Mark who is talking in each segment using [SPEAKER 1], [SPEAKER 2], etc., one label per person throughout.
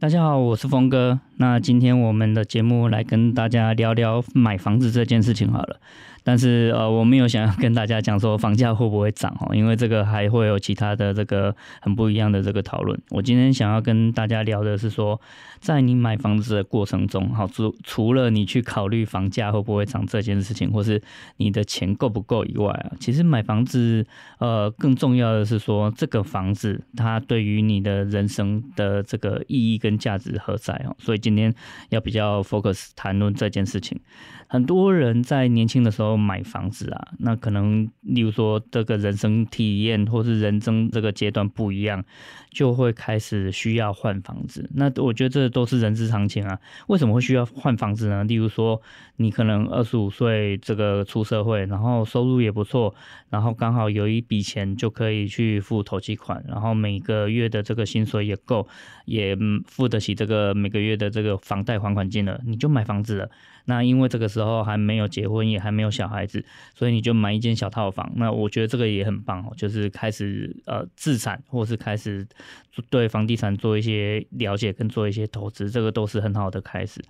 [SPEAKER 1] 大家好，我是峰哥。那今天我们的节目来跟大家聊聊买房子这件事情好了。但是呃，我没有想要跟大家讲说房价会不会涨哦，因为这个还会有其他的这个很不一样的这个讨论。我今天想要跟大家聊的是说，在你买房子的过程中，好，除除了你去考虑房价会不会涨这件事情，或是你的钱够不够以外啊，其实买房子呃更重要的是说，这个房子它对于你的人生的这个意义跟价值何在哦？所以今天要比较 focus 谈论这件事情。很多人在年轻的时候买房子啊，那可能例如说这个人生体验或是人生这个阶段不一样，就会开始需要换房子。那我觉得这都是人之常情啊。为什么会需要换房子呢？例如说你可能二十五岁这个出社会，然后收入也不错，然后刚好有一笔钱就可以去付头期款，然后每个月的这个薪水也够，也付得起这个每个月的这个房贷还款金了，你就买房子了。那因为这个时候还没有结婚，也还没有小孩子，所以你就买一间小套房。那我觉得这个也很棒哦，就是开始呃自产，或是开始对房地产做一些了解跟做一些投资，这个都是很好的开始。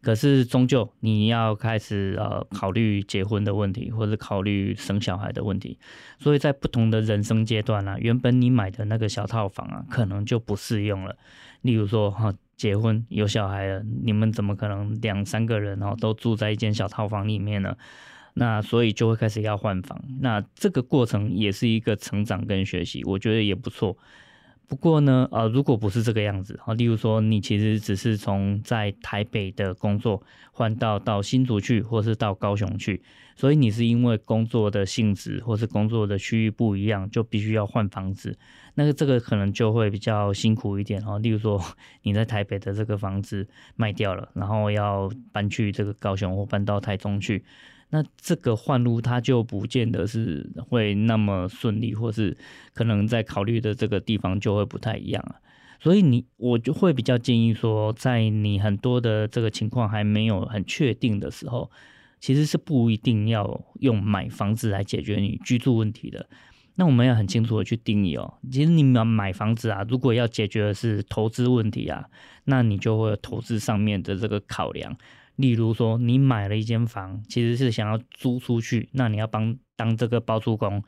[SPEAKER 1] 可是终究你要开始呃考虑结婚的问题，或者考虑生小孩的问题。所以在不同的人生阶段呢，啊，原本你买的那个小套房啊，可能就不适用了。例如说哈。结婚有小孩了，你们怎么可能两三个人哦都住在一间小套房里面呢？那所以就会开始要换房。那这个过程也是一个成长跟学习，我觉得也不错。不过呢，呃，如果不是这个样子，例如说你其实只是从在台北的工作换到到新竹去，或是到高雄去，所以你是因为工作的性质或是工作的区域不一样，就必须要换房子。那个这个可能就会比较辛苦一点哦。例如说你在台北的这个房子卖掉了，然后要搬去这个高雄或搬到台中去。那这个换屋，它就不见得是会那么顺利，或是可能在考虑的这个地方就会不太一样啊。所以你我就会比较建议说，在你很多的这个情况还没有很确定的时候，其实是不一定要用买房子来解决你居住问题的。那我们要很清楚的去定义哦。其实你们买房子啊，如果要解决的是投资问题啊，那你就会有投资上面的这个考量。例如说，你买了一间房，其实是想要租出去，那你要帮当这个包租公，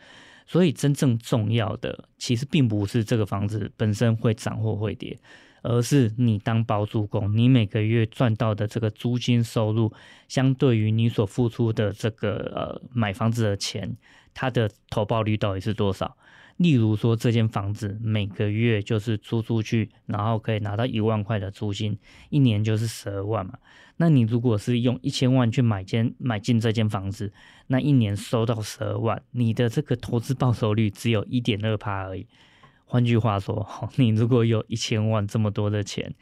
[SPEAKER 1] 所以真正重要的其实并不是这个房子本身会涨或会跌，而是你当包租公，你每个月赚到的这个租金收入，相对于你所付出的这个呃买房子的钱，它的投报率到底是多少？例如说，这间房子每个月就是租出去，然后可以拿到一万块的租金，一年就是十二万嘛。那你如果是用一千万去买间买进这间房子，那一年收到十二万，你的这个投资报酬率只有一点二趴而已。换句话说，你如果有一千万这么多的钱，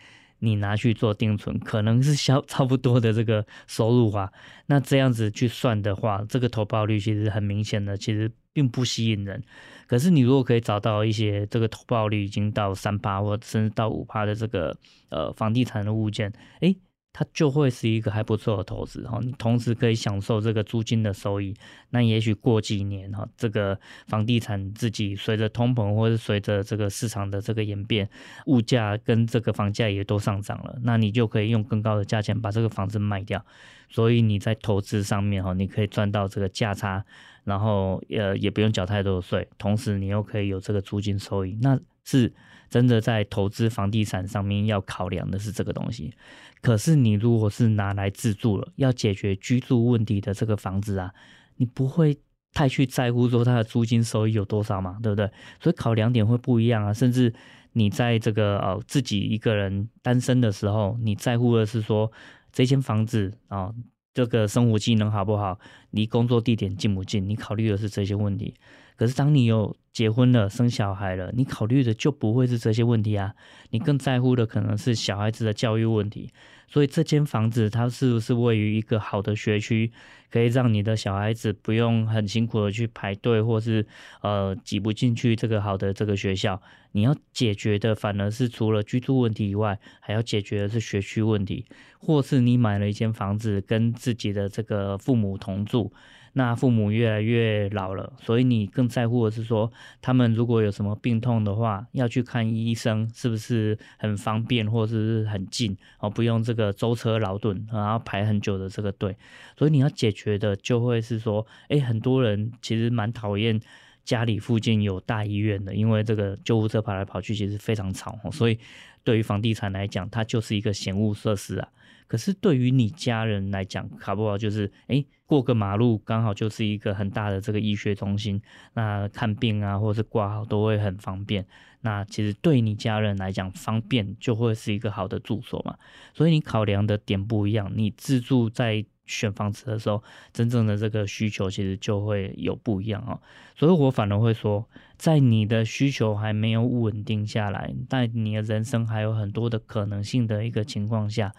[SPEAKER 1] 你拿去做定存，可能是消差不多的这个收入啊。那这样子去算的话，这个投报率其实很明显的，其实并不吸引人。可是你如果可以找到一些这个投报率已经到三趴或甚至到五趴的这个呃房地产的物件，诶，它就会是一个还不错的投资哈。你同时可以享受这个租金的收益。那也许过几年哈，这个房地产自己随着通膨或者随着这个市场的这个演变，物价跟这个房价也都上涨了，那你就可以用更高的价钱把这个房子卖掉。所以你在投资上面哈，你可以赚到这个价差。然后呃也不用缴太多的税，同时你又可以有这个租金收益，那是真的在投资房地产上面要考量的是这个东西。可是你如果是拿来自住了，要解决居住问题的这个房子啊，你不会太去在乎说它的租金收益有多少嘛，对不对？所以考量点会不一样啊。甚至你在这个呃自己一个人单身的时候，你在乎的是说这间房子啊。这个生活机能好不好？离工作地点近不近？你考虑的是这些问题。可是当你有结婚了、生小孩了，你考虑的就不会是这些问题啊，你更在乎的可能是小孩子的教育问题。所以这间房子它是不是位于一个好的学区，可以让你的小孩子不用很辛苦的去排队，或是呃挤不进去这个好的这个学校？你要解决的反而是除了居住问题以外，还要解决的是学区问题，或是你买了一间房子跟自己的这个父母同住。那父母越来越老了，所以你更在乎的是说，他们如果有什么病痛的话，要去看医生是不是很方便，或者是很近哦，不用这个舟车劳顿，然后排很久的这个队。所以你要解决的就会是说，诶，很多人其实蛮讨厌家里附近有大医院的，因为这个救护车跑来跑去其实非常吵。所以对于房地产来讲，它就是一个嫌恶设施啊。可是对于你家人来讲，搞不好就是诶，过个马路刚好就是一个很大的这个医学中心，那看病啊或者是挂号都会很方便。那其实对你家人来讲，方便就会是一个好的住所嘛。所以你考量的点不一样，你自住在选房子的时候，真正的这个需求其实就会有不一样哦。所以我反而会说，在你的需求还没有稳定下来，但你的人生还有很多的可能性的一个情况下。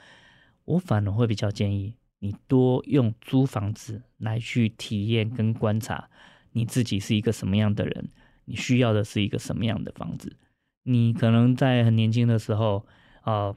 [SPEAKER 1] 我反而会比较建议你多用租房子来去体验跟观察你自己是一个什么样的人，你需要的是一个什么样的房子。你可能在很年轻的时候，呃，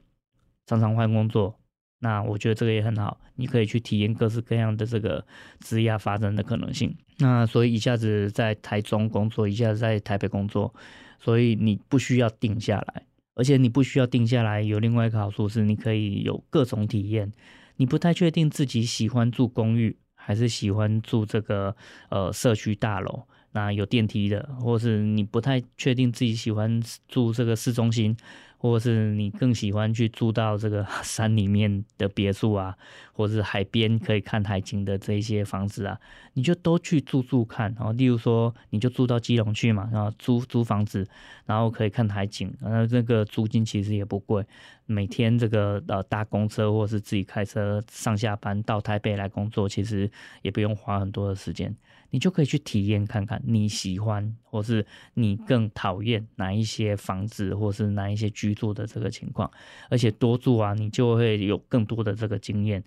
[SPEAKER 1] 常常换工作，那我觉得这个也很好，你可以去体验各式各样的这个职业发展的可能性。那所以一下子在台中工作，一下子在台北工作，所以你不需要定下来。而且你不需要定下来，有另外一个好处是，你可以有各种体验。你不太确定自己喜欢住公寓，还是喜欢住这个呃社区大楼，那有电梯的，或是你不太确定自己喜欢住这个市中心。或是你更喜欢去住到这个 山里面的别墅啊，或是海边可以看海景的这一些房子啊，你就都去住住看。然后，例如说，你就住到基隆去嘛，然后租租房子，然后可以看海景，然后这个租金其实也不贵。每天这个呃搭公车或是自己开车上下班到台北来工作，其实也不用花很多的时间。你就可以去体验看看你喜欢或是你更讨厌哪一些房子，或是哪一些居住的这个情况，而且多住啊，你就会有更多的这个经验。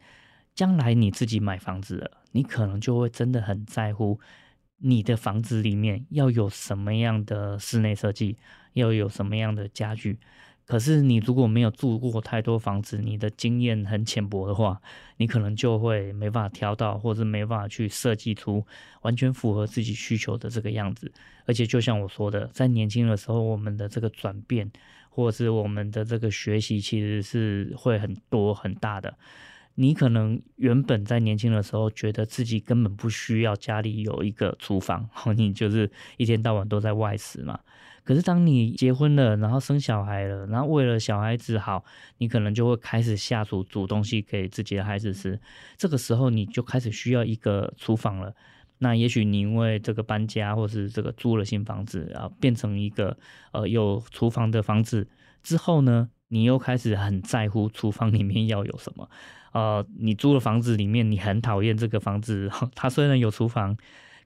[SPEAKER 1] 将来你自己买房子了，你可能就会真的很在乎你的房子里面要有什么样的室内设计，要有什么样的家具。可是你如果没有住过太多房子，你的经验很浅薄的话，你可能就会没办法挑到，或者没办法去设计出完全符合自己需求的这个样子。而且就像我说的，在年轻的时候，我们的这个转变，或者是我们的这个学习，其实是会很多很大的。你可能原本在年轻的时候，觉得自己根本不需要家里有一个厨房，你就是一天到晚都在外食嘛。可是当你结婚了，然后生小孩了，然后为了小孩子好，你可能就会开始下厨煮东西给自己的孩子吃。这个时候你就开始需要一个厨房了。那也许你因为这个搬家，或是这个租了新房子，然后变成一个呃有厨房的房子之后呢，你又开始很在乎厨房里面要有什么。呃，你租的房子里面，你很讨厌这个房子，它虽然有厨房。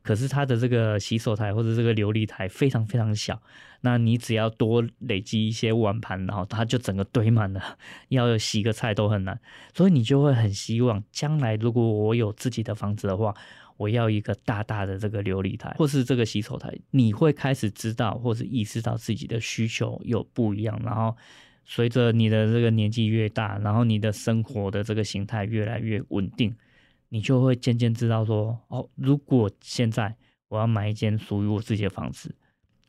[SPEAKER 1] 可是它的这个洗手台或者这个琉璃台非常非常小，那你只要多累积一些碗盘，然后它就整个堆满了，要洗个菜都很难，所以你就会很希望将来如果我有自己的房子的话，我要一个大大的这个琉璃台或是这个洗手台，你会开始知道或是意识到自己的需求有不一样，然后随着你的这个年纪越大，然后你的生活的这个形态越来越稳定。你就会渐渐知道说，哦，如果现在我要买一间属于我自己的房子，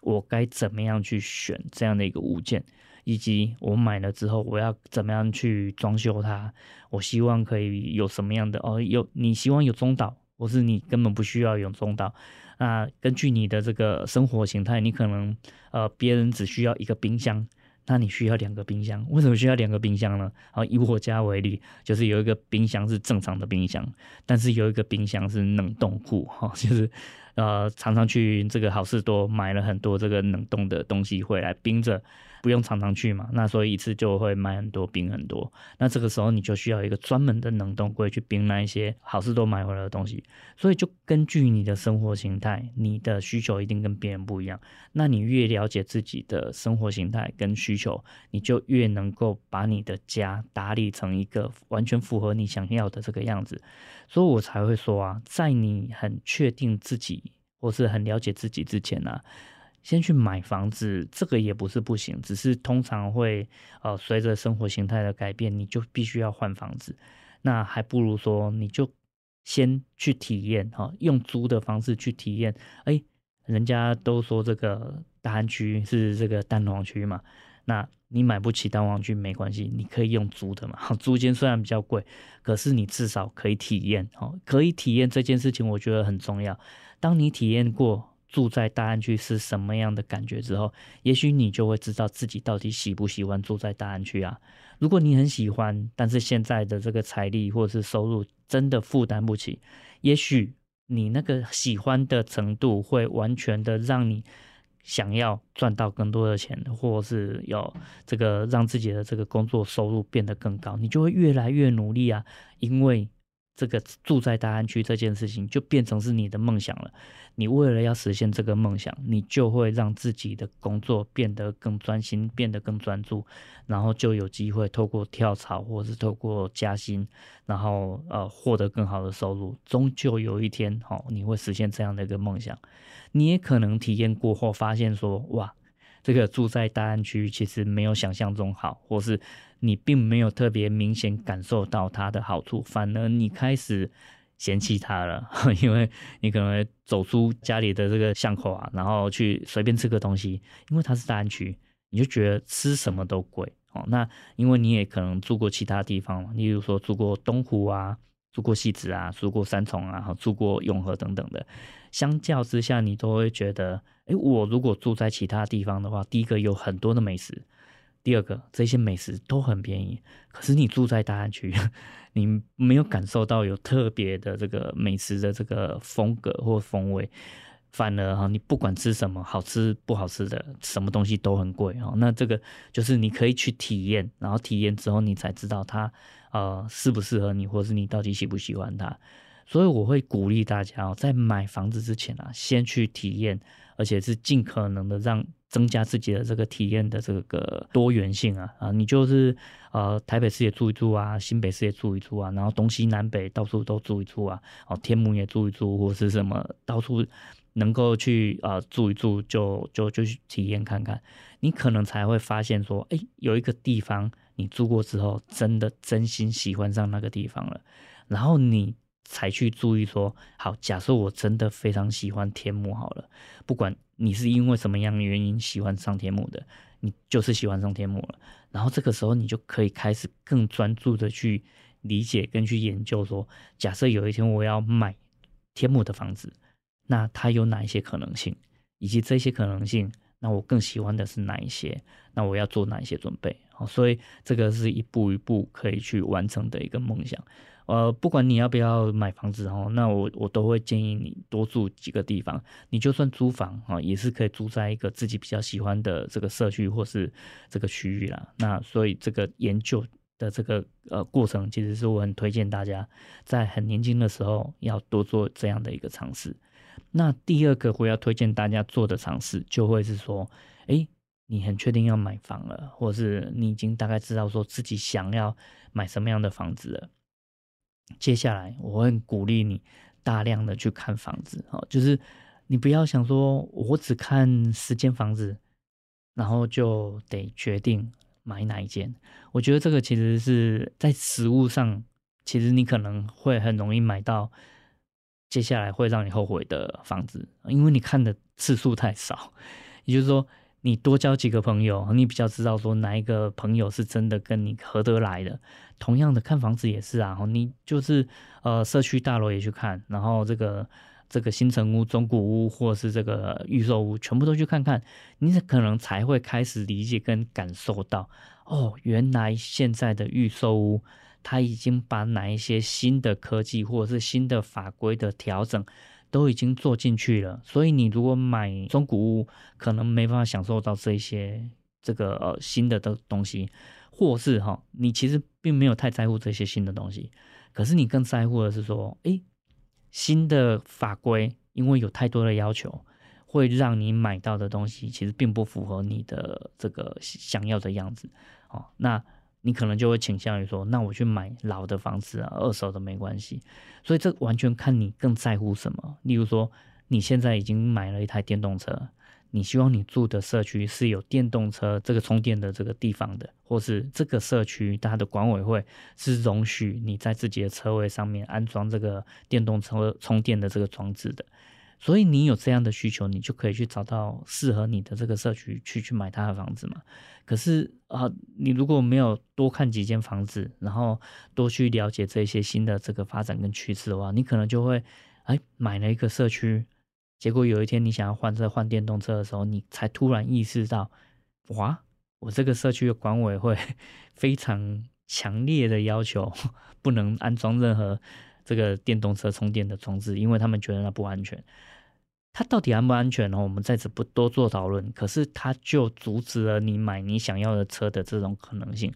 [SPEAKER 1] 我该怎么样去选这样的一个物件，以及我买了之后我要怎么样去装修它。我希望可以有什么样的哦，有你希望有中岛，或是你根本不需要有中岛。那根据你的这个生活形态，你可能呃别人只需要一个冰箱。那你需要两个冰箱，为什么需要两个冰箱呢？好，以我家为例，就是有一个冰箱是正常的冰箱，但是有一个冰箱是冷冻库，哈，就是呃，常常去这个好事多买了很多这个冷冻的东西回来冰着。不用常常去嘛，那所以一次就会买很多冰很多。那这个时候你就需要一个专门的冷冻柜去冰那一些好事都买回来的东西。所以就根据你的生活形态，你的需求一定跟别人不一样。那你越了解自己的生活形态跟需求，你就越能够把你的家打理成一个完全符合你想要的这个样子。所以我才会说啊，在你很确定自己或是很了解自己之前呢、先去买房子，这个也不是不行，只是通常会呃随着生活形态的改变，你就必须要换房子。那还不如说，你就先去体验哈，用租的方式去体验。哎，人家都说这个大安区是这个蛋黄区嘛，那你买不起蛋黄区没关系，你可以用租的嘛。租金虽然比较贵，可是你至少可以体验哦，可以体验这件事情，我觉得很重要。当你体验过。住在大安区是什么样的感觉之后，也许你就会知道自己到底喜不喜欢住在大安区啊。如果你很喜欢，但是现在的这个财力或者是收入真的负担不起，也许你那个喜欢的程度会完全的让你想要赚到更多的钱，或是有这个让自己的这个工作收入变得更高，你就会越来越努力啊，因为。这个住在大安区这件事情就变成是你的梦想了。你为了要实现这个梦想，你就会让自己的工作变得更专心，变得更专注，然后就有机会透过跳槽或是透过加薪，然后呃获得更好的收入。终究有一天，哦，你会实现这样的一个梦想。你也可能体验过后发现说，哇。这个住在大安区其实没有想象中好，或是你并没有特别明显感受到它的好处，反而你开始嫌弃它了，因为你可能走出家里的这个巷口啊，然后去随便吃个东西，因为它是大安区，你就觉得吃什么都贵哦。那因为你也可能住过其他地方，例如说住过东湖啊。住过汐止啊，住过三重啊，住过永和等等的，相较之下，你都会觉得，诶，我如果住在其他地方的话，第一个有很多的美食，第二个这些美食都很便宜。可是你住在大安区，你没有感受到有特别的这个美食的这个风格或风味。反而哈，你不管吃什么，好吃不好吃的，什么东西都很贵哦。那这个就是你可以去体验，然后体验之后你才知道它呃适不适合你，或是你到底喜不喜欢它。所以我会鼓励大家哦，在买房子之前啊，先去体验，而且是尽可能的让增加自己的这个体验的这个多元性啊啊，你就是呃台北市也住一住啊，新北市也住一住啊，然后东西南北到处都住一住啊，哦天母也住一住，或是什么到处。能够去啊、住一住就，就就就去体验看看，你可能才会发现说，哎，有一个地方你住过之后，真的真心喜欢上那个地方了，然后你才去注意说，好，假设我真的非常喜欢天母好了，不管你是因为什么样的原因喜欢上天母的，你就是喜欢上天母了，然后这个时候你就可以开始更专注的去理解跟去研究说，假设有一天我要买天母的房子。那它有哪一些可能性，以及这些可能性，那我更喜欢的是哪一些？那我要做哪一些准备？好，所以这个是一步一步可以去完成的一个梦想。呃，不管你要不要买房子哦，那我我都会建议你多住几个地方。你就算租房啊，也是可以住在一个自己比较喜欢的这个社区或是这个区域啦。那所以这个研究的这个呃过程，其实是我很推荐大家在很年轻的时候要多做这样的一个尝试。那第二个我要推荐大家做的尝试，就会是说，诶，你很确定要买房了，或是你已经大概知道说自己想要买什么样的房子了。接下来，我会鼓励你大量的去看房子，哦，就是你不要想说我只看十间房子，然后就得决定买哪一间。我觉得这个其实是在实物上，其实你可能会很容易买到。接下来会让你后悔的房子，因为你看的次数太少。也就是说，你多交几个朋友，你比较知道说哪一个朋友是真的跟你合得来的。同样的，看房子也是啊，你就是呃社区大楼也去看，然后这个这个新城屋、中古屋或者是这个预售屋，全部都去看看，你可能才会开始理解跟感受到，哦，原来现在的预售屋。他已经把哪一些新的科技或者是新的法规的调整，都已经做进去了，所以你如果买中古屋，可能没办法享受到这些这个呃新的的东西，或是哈，你其实并没有太在乎这些新的东西，可是你更在乎的是说，诶，新的法规因为有太多的要求，会让你买到的东西其实并不符合你的这个想要的样子，哦，那。你可能就会倾向于说，那我去买老的房子啊，二手的没关系。所以这完全看你更在乎什么。例如说，你现在已经买了一台电动车，你希望你住的社区是有电动车这个充电的这个地方的，或是这个社区它的管委会是容许你在自己的车位上面安装这个电动车充电的这个装置的。所以你有这样的需求，你就可以去找到适合你的这个社区去去买他的房子嘛。可是啊，你如果没有多看几间房子，然后多去了解这些新的这个发展跟趋势的话，你可能就会哎买了一个社区，结果有一天你想要换车换电动车的时候，你才突然意识到，哇，我这个社区的管委会 非常强烈的要求，不能安装任何。这个电动车充电的装置，因为他们觉得那不安全。它到底安不安全呢？我们在此不多做讨论。可是它就阻止了你买你想要的车的这种可能性，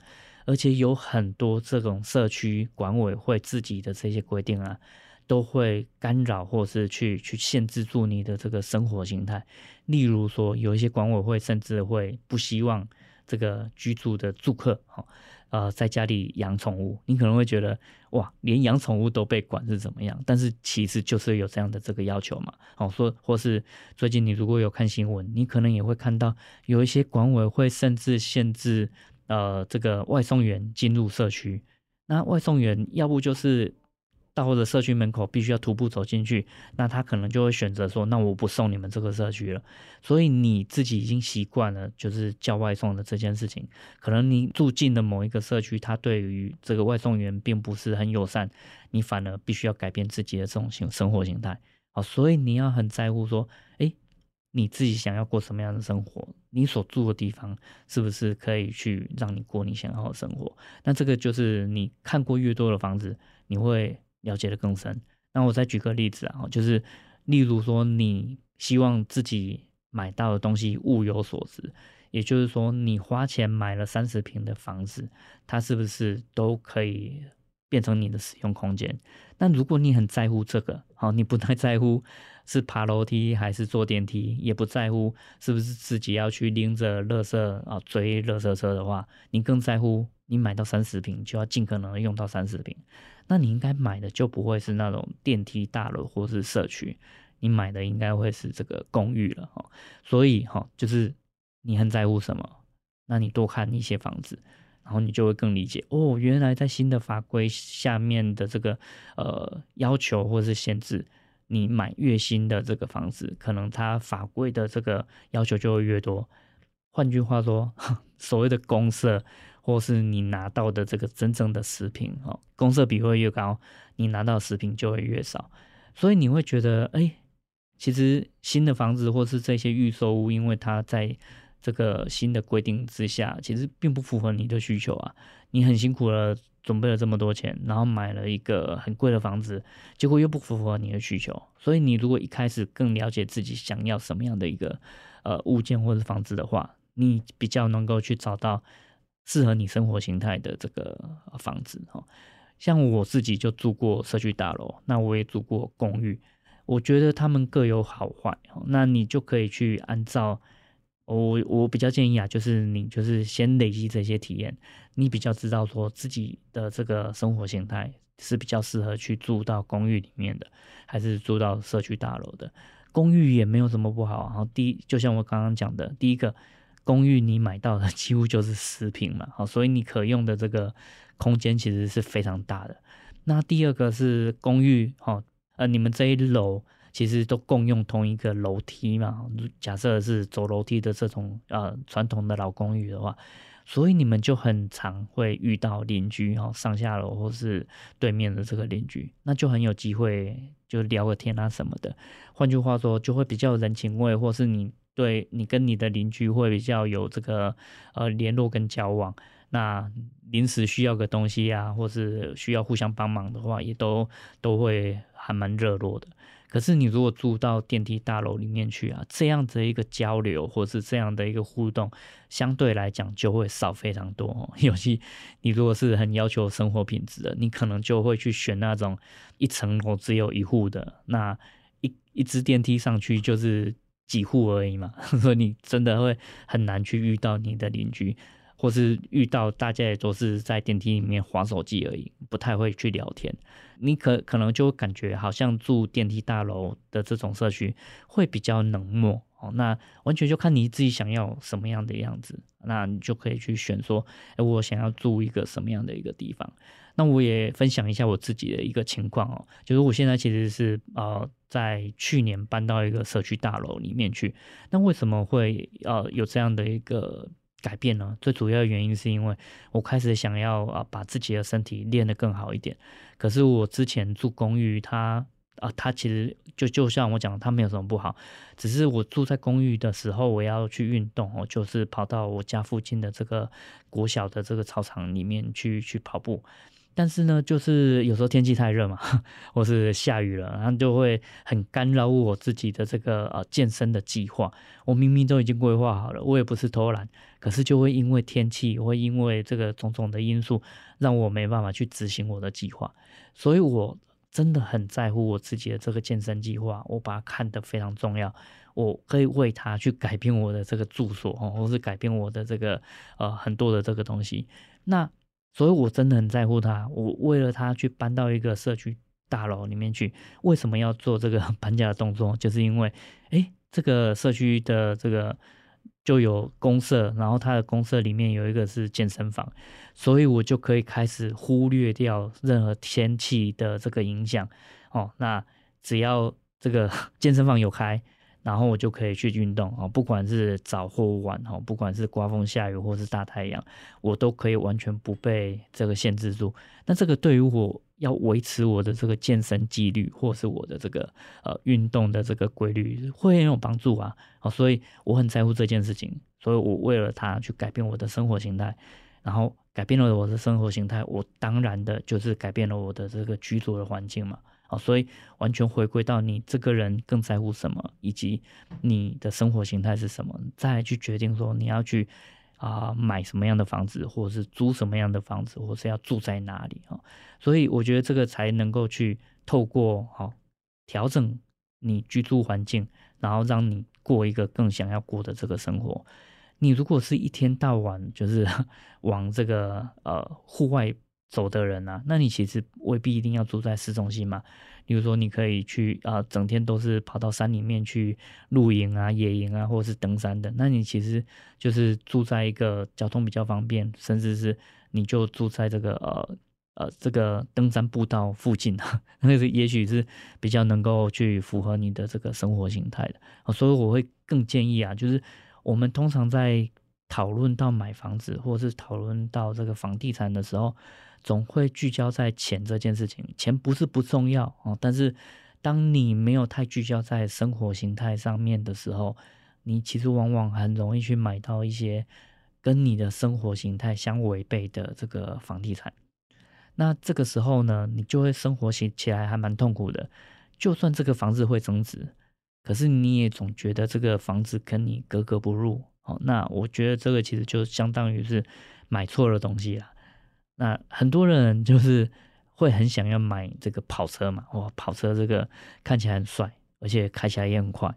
[SPEAKER 1] 而且有很多这种社区管委会自己的这些规定啊，都会干扰或是去去限制住你的这个生活形态。例如说，有一些管委会甚至会不希望这个居住的住客，哈。呃，在家里养宠物，你可能会觉得哇，连养宠物都被管是怎么样？但是其实就是有这样的这个要求嘛。好、哦，说或是最近你如果有看新闻，你可能也会看到有一些管委会甚至限制呃这个外送员进入社区。那外送员要不就是。到了社区门口必须要徒步走进去，那他可能就会选择说：“那我不送你们这个社区了。”所以你自己已经习惯了就是叫外送的这件事情，可能你住进的某一个社区，他对于这个外送员并不是很友善，你反而必须要改变自己的这种形生活形态。好，所以你要很在乎说：“诶，你自己想要过什么样的生活？你所住的地方是不是可以去让你过你想要的生活？”那这个就是你看过越多的房子，你会。了解的更深，那我再举个例子啊，就是例如说，你希望自己买到的东西物有所值，也就是说，你花钱买了三十平的房子，它是不是都可以变成你的使用空间？那如果你很在乎这个，好，你不太在乎是爬楼梯 还是坐电梯，也不在乎是不是自己要去拎着垃圾啊追垃圾车的话，你更在乎你买到三十平就要尽可能用到三十平。那你应该买的就不会是那种电梯大楼或是社区，你买的应该会是这个公寓了哈。所以哈，就是你很在乎什么，那你多看一些房子，然后你就会更理解哦，原来在新的法规下面的这个呃要求或是限制，你买越新的这个房子，可能它法规的这个要求就会越多。换句话说，所谓的公设。或是你拿到的这个真正的食品，哦，公社比会越高，你拿到食品就会越少，所以你会觉得，哎，其实新的房子或是这些预售屋，因为它在这个新的规定之下，其实并不符合你的需求啊。你很辛苦了，准备了这么多钱，然后买了一个很贵的房子，结果又不符合你的需求。所以你如果一开始更了解自己想要什么样的一个呃物件或者房子的话，你比较能够去找到。适合你生活形态的这个房子哈，像我自己就住过社区大楼，那我也住过公寓，我觉得他们各有好坏。那你就可以去按照我我比较建议啊，就是你就是先累积这些体验，你比较知道说自己的这个生活形态是比较适合去住到公寓里面的，还是住到社区大楼的。公寓也没有什么不好。然后第一，就像我刚刚讲的，第一个。公寓你买到的几乎就是十平嘛，好，所以你可用的这个空间其实是非常大的。那第二个是公寓，哈，呃，你们这一楼其实都共用同一个楼梯嘛。假设是走楼梯的这种呃传统的老公寓的话，所以你们就很常会遇到邻居哈，上下楼或是对面的这个邻居，那就很有机会就聊个天啊什么的。换句话说，就会比较有人情味，或是你。对你跟你的邻居会比较有这个呃联络跟交往，那临时需要个东西啊，或是需要互相帮忙的话，也都都会还蛮热络的。可是你如果住到电梯大楼里面去啊，这样的一个交流或是这样的一个互动，相对来讲就会少非常多哦。尤其你如果是很要求生活品质的，你可能就会去选那种一层楼只有一户的，那一一支电梯上去就是几户而已嘛，所以你真的会很难去遇到你的邻居。或是遇到大家也都是在电梯里面滑手机而已，不太会去聊天。你可可能就感觉好像住电梯大楼的这种社区会比较冷漠哦。那完全就看你自己想要什么样的样子，那你就可以去选说，哎，我想要住一个什么样的一个地方。那我也分享一下我自己的一个情况哦，就是我现在其实是呃在去年搬到一个社区大楼里面去。那为什么会呃有这样的一个改变呢？最主要的原因是因为我开始想要啊把自己的身体练得更好一点。可是我之前住公寓，它啊它其实就就像我讲的，它没有什么不好，只是我住在公寓的时候，我要去运动哦，就是跑到我家附近的这个国小的这个操场里面去去跑步。但是呢，就是有时候天气太热嘛，或是下雨了，然后就会很干扰我自己的这个呃健身的计划。我明明都已经规划好了，我也不是偷懒，可是就会因为天气，会因为这个种种的因素，让我没办法去执行我的计划。所以我真的很在乎我自己的这个健身计划，我把它看得非常重要。我可以为它去改变我的这个住所，或是改变我的这个呃很多的这个东西。那。所以，我真的很在乎他。我为了他去搬到一个社区大楼里面去。为什么要做这个 搬家的动作？就是因为，诶，这个社区的这个就有公社，然后他的公社里面有一个是健身房，所以我就可以开始忽略掉任何天气的这个影响。哦，那只要这个 健身房有开。然后我就可以去运动啊，不管是早或晚哈，不管是刮风下雨或是大太阳，我都可以完全不被这个限制住。那这个对于我要维持我的这个健身纪律，或是我的这个呃运动的这个规律，会很有帮助啊。好，所以我很在乎这件事情，所以我为了它去改变我的生活形态，然后改变了我的生活形态，我当然的就是改变了我的这个居住的环境嘛。所以完全回归到你这个人更在乎什么，以及你的生活形态是什么，再来去决定说你要去啊、买什么样的房子，或者是租什么样的房子，或是要住在哪里啊。所以我觉得这个才能够去透过好调整你居住环境，然后让你过一个更想要过的这个生活。你如果是一天到晚就是 往这个呃户外。走的人啊，那你其实未必一定要住在市中心嘛。比如说，你可以去啊、整天都是跑到山里面去露营啊、野营啊，或者是登山的。那你其实就是住在一个交通比较方便，甚至是你就住在这个呃呃这个登山步道附近啊，那个也许是比较能够去符合你的这个生活形态的。所以我会更建议啊，就是我们通常在讨论到买房子，或者是讨论到这个房地产的时候。总会聚焦在钱这件事情，钱不是不重要哦，但是当你没有太聚焦在生活形态上面的时候，你其实往往很容易去买到一些跟你的生活形态相违背的这个房地产。那这个时候呢，你就会生活起起来还蛮痛苦的。就算这个房子会增值，可是你也总觉得这个房子跟你格格不入哦。那我觉得这个其实就相当于是买错了东西了。那很多人就是会很想要买这个跑车嘛，哇，跑车这个看起来很帅，而且开起来也很快。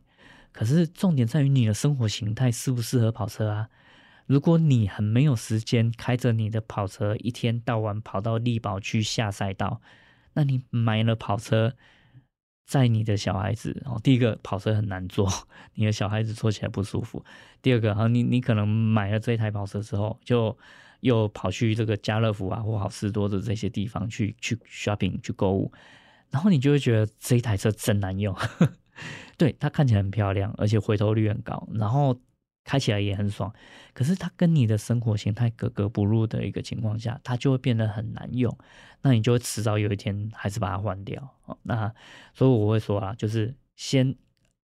[SPEAKER 1] 可是重点在于你的生活形态适不适合跑车啊？如果你很没有时间开着你的跑车一天到晚跑到力宝去下赛道，那你买了跑车，在你的小孩子哦，第一个跑车很难坐，你的小孩子坐起来不舒服。第二个啊，你你可能买了这一台跑车之后就。又跑去这个家乐福啊或好市多的这些地方去去 shopping 去购物，然后你就会觉得这一台车真难用，对，它看起来很漂亮，而且回头率很高，然后开起来也很爽，可是它跟你的生活形态格格不入的一个情况下，它就会变得很难用，那你就会迟早有一天还是把它换掉。那所以我会说啊，就是先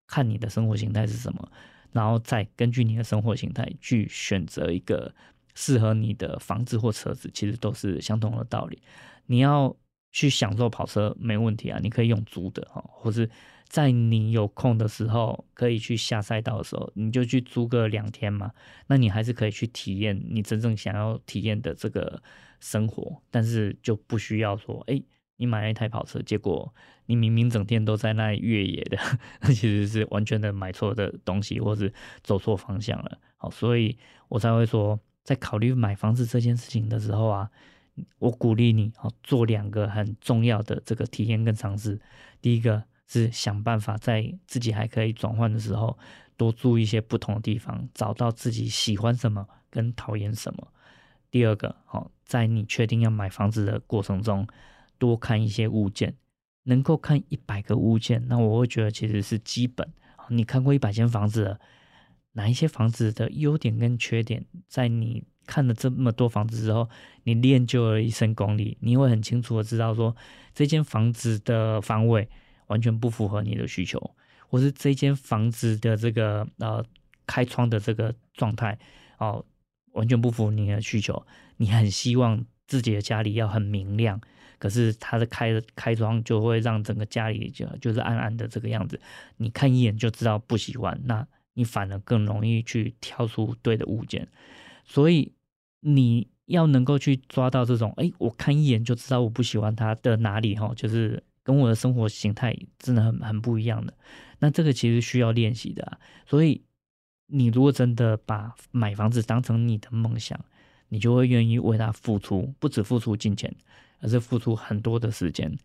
[SPEAKER 1] 看你的生活形态是什么，然后再根据你的生活形态去选择一个。适合你的房子或车子，其实都是相同的道理。你要去享受跑车没问题啊，你可以用租的哈，或是在你有空的时候可以去下赛道的时候，你就去租个两天嘛。那你还是可以去体验你真正想要体验的这个生活，但是就不需要说，哎，你买了一台跑车，结果你明明整天都在那里越野的，其实是完全的买错的东西，或是走错方向了。好，所以我才会说，在考虑买房子这件事情的时候啊。我鼓励你哦，做两个很重要的这个体验跟尝试。第一个是想办法在自己还可以转换的时候，多住一些不同的地方，找到自己喜欢什么跟讨厌什么。第二个，好，在你确定要买房子的过程中，多看一些物件，能够看一百个物件，那我会觉得其实是基本。你看过一百间房子，哪一些房子的优点跟缺点，在你。看了这么多房子之后，你练就了一身功力，你会很清楚的知道说，这间房子的方位完全不符合你的需求，或是这间房子的这个呃开窗的这个状态哦，完全不符合你的需求。你很希望自己的家里要很明亮，可是它的开开窗就会让整个家里就就是暗暗的这个样子，你看一眼就知道不喜欢，那你反而更容易去挑出对的物件。所以你要能够去抓到这种，哎，我看一眼就知道我不喜欢它的哪里哈，就是跟我的生活形态真的很很不一样的。那这个其实需要练习的啊。所以你如果真的把买房子当成你的梦想，你就会愿意为它付出，不止付出金钱，而是付出很多的时间。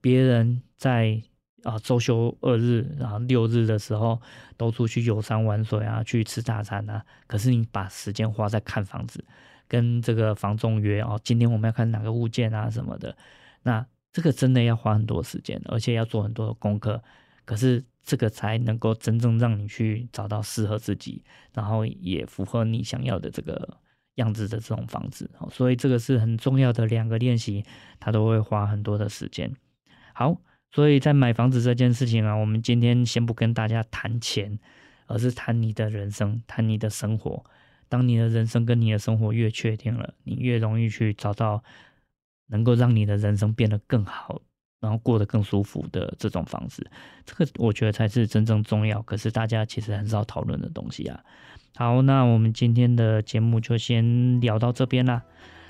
[SPEAKER 1] 别人在。啊，周休二日，然后六日的时候都出去游山玩水啊，去吃大餐啊。可是你把时间花在看房子，跟这个房仲约哦，今天我们要看哪个物件啊什么的。那这个真的要花很多时间，而且要做很多的功课。可是这个才能够真正让你去找到适合自己，然后也符合你想要的这个样子的这种房子。所以这个是很重要的两个练习，它都会花很多的时间。好。所以在买房子这件事情啊，我们今天先不跟大家谈钱，而是谈你的人生，谈你的生活。当你的人生跟你的生活越确定了，你越容易去找到能够让你的人生变得更好，然后过得更舒服的这种方式。这个我觉得才是真正重要，可是大家其实很少讨论的东西啊。好，那我们今天的节目就先聊到这边啦。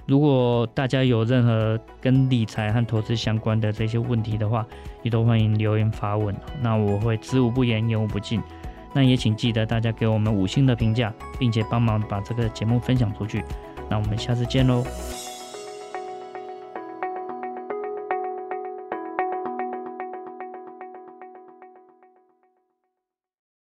[SPEAKER 1] 如果大家有任何跟理财和投资相关的这些问题的话，也都欢迎留言发问。那我会知无不言，言无不尽。那也请记得大家给我们五星的评价，并且帮忙把这个节目分享出去。那我们下次见喽。